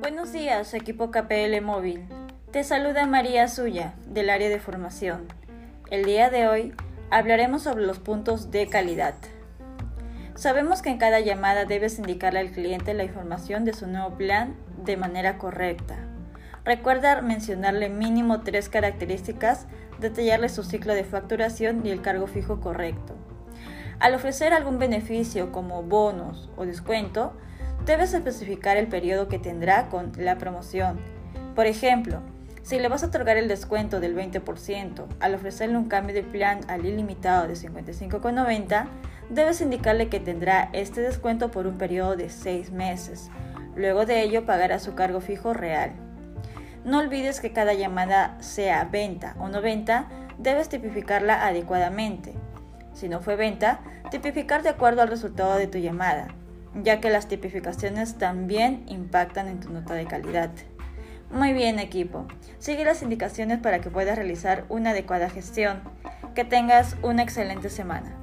Buenos días, equipo KPL Móvil. Te saluda María Suya, del área de formación. El día de hoy hablaremos sobre los puntos de calidad. Sabemos que en cada llamada debes indicarle al cliente la información de su nuevo plan de manera correcta. Recuerda mencionarle mínimo tres características, detallarle su ciclo de facturación y el cargo fijo correcto. Al ofrecer algún beneficio como bonos o descuento, debes especificar el periodo que tendrá con la promoción. Por ejemplo, si le vas a otorgar el descuento del 20% al ofrecerle un cambio de plan al ilimitado de 55,90, debes indicarle que tendrá este descuento por un periodo de 6 meses. Luego de ello pagará su cargo fijo real. No olvides que cada llamada sea venta o no venta, debes tipificarla adecuadamente. Si no fue venta, tipificar de acuerdo al resultado de tu llamada ya que las tipificaciones también impactan en tu nota de calidad. Muy bien equipo, sigue las indicaciones para que puedas realizar una adecuada gestión. Que tengas una excelente semana.